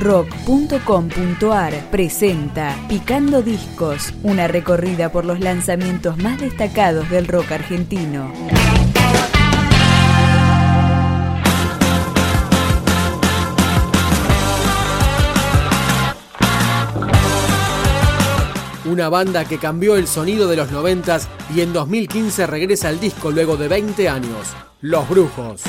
rock.com.ar presenta Picando Discos, una recorrida por los lanzamientos más destacados del rock argentino. una banda que cambió el sonido de los 90 y en 2015 regresa al disco luego de 20 años, Los Brujos.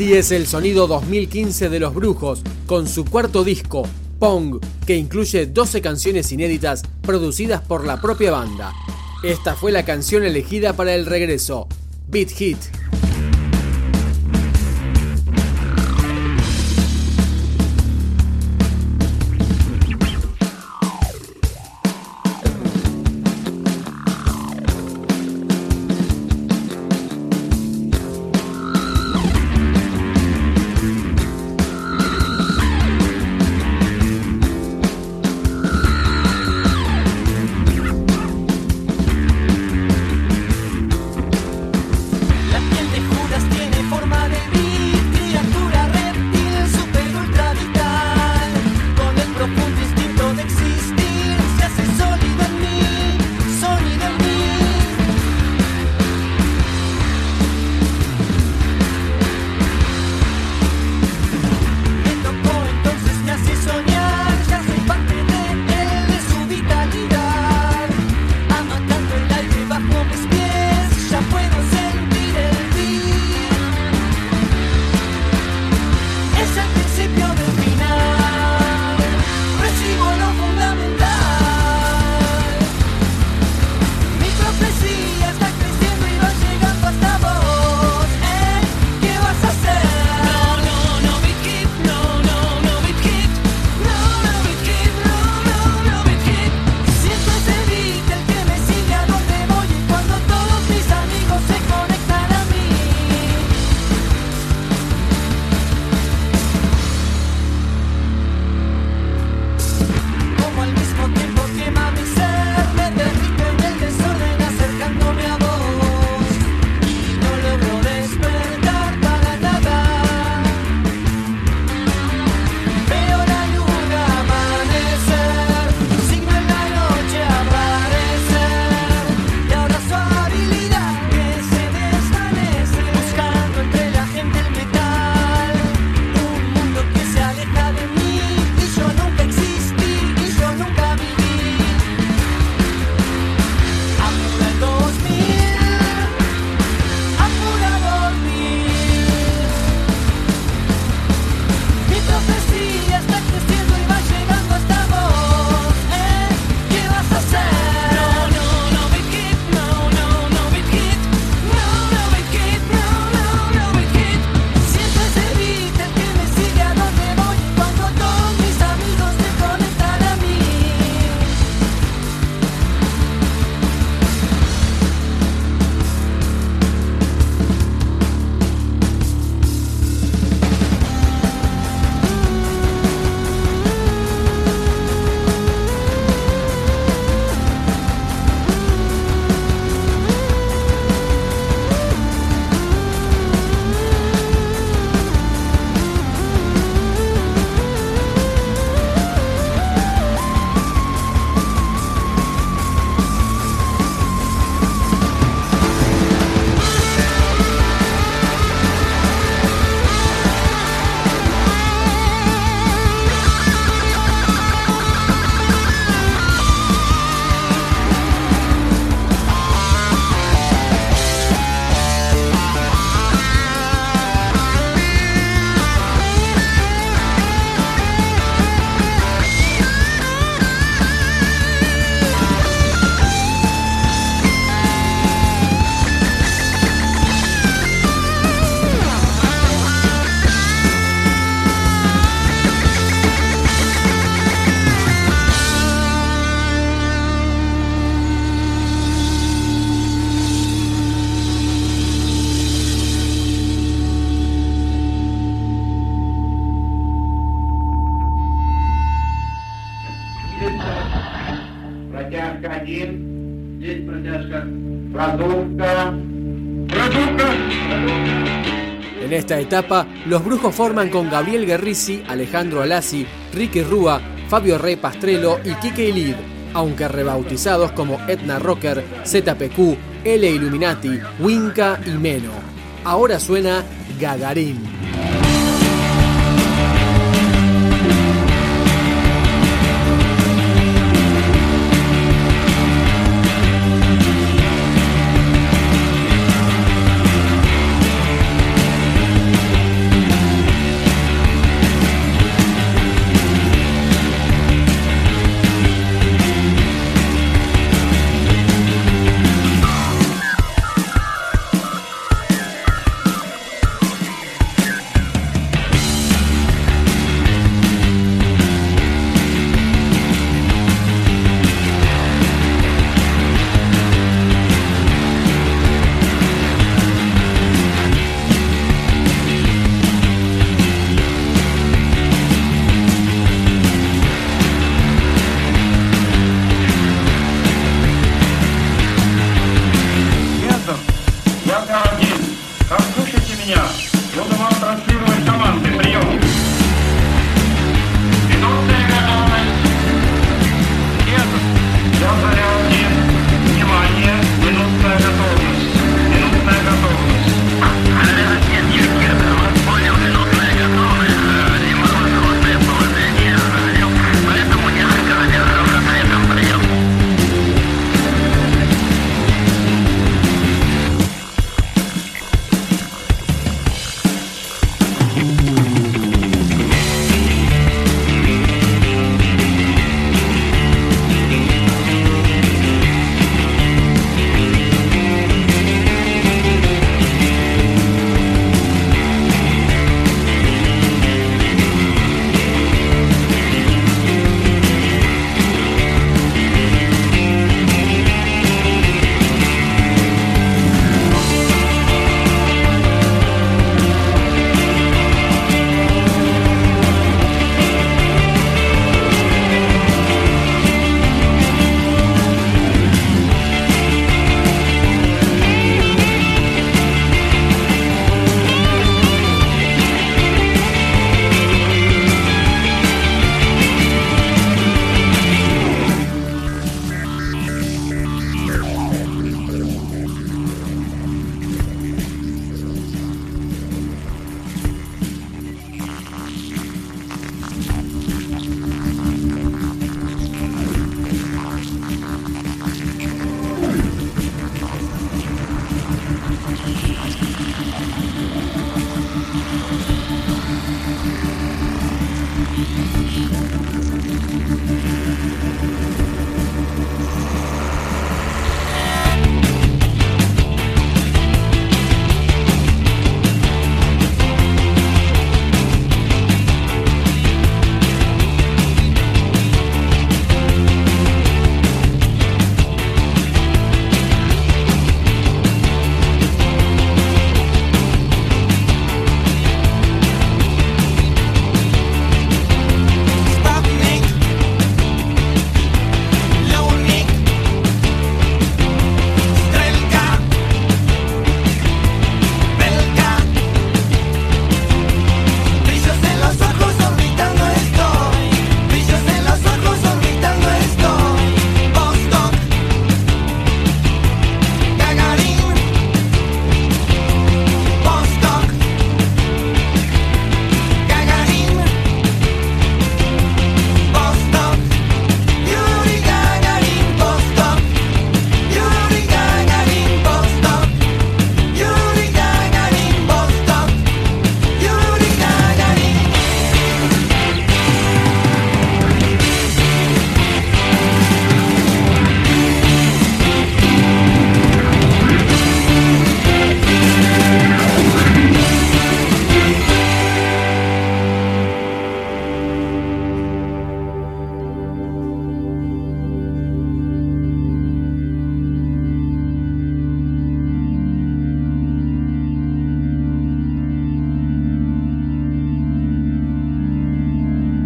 Así es el sonido 2015 de Los Brujos, con su cuarto disco, Pong, que incluye 12 canciones inéditas producidas por la propia banda. Esta fue la canción elegida para el regreso, Beat Hit. En esta etapa, los brujos forman con Gabriel Guerrici, Alejandro Alassi, Ricky Rúa, Fabio Rey Pastrello y Kike Ilid, aunque rebautizados como Etna Rocker, ZPQ, L Illuminati, Winca y Meno. Ahora suena Gagarin.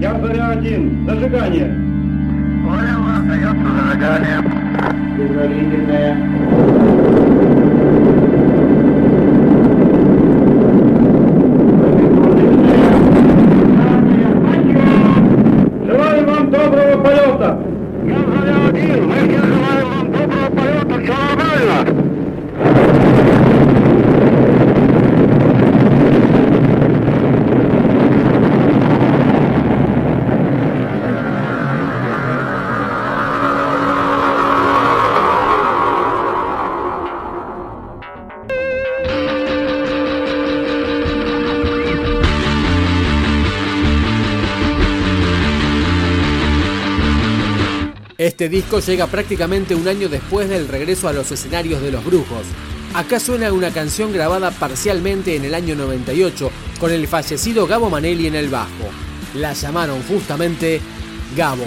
Я заря один. Зажигание. Понял, остается зажигание. Предварительное. Este disco llega prácticamente un año después del regreso a los escenarios de los brujos. Acá suena una canción grabada parcialmente en el año 98 con el fallecido Gabo Manelli en el bajo. La llamaron justamente Gabo.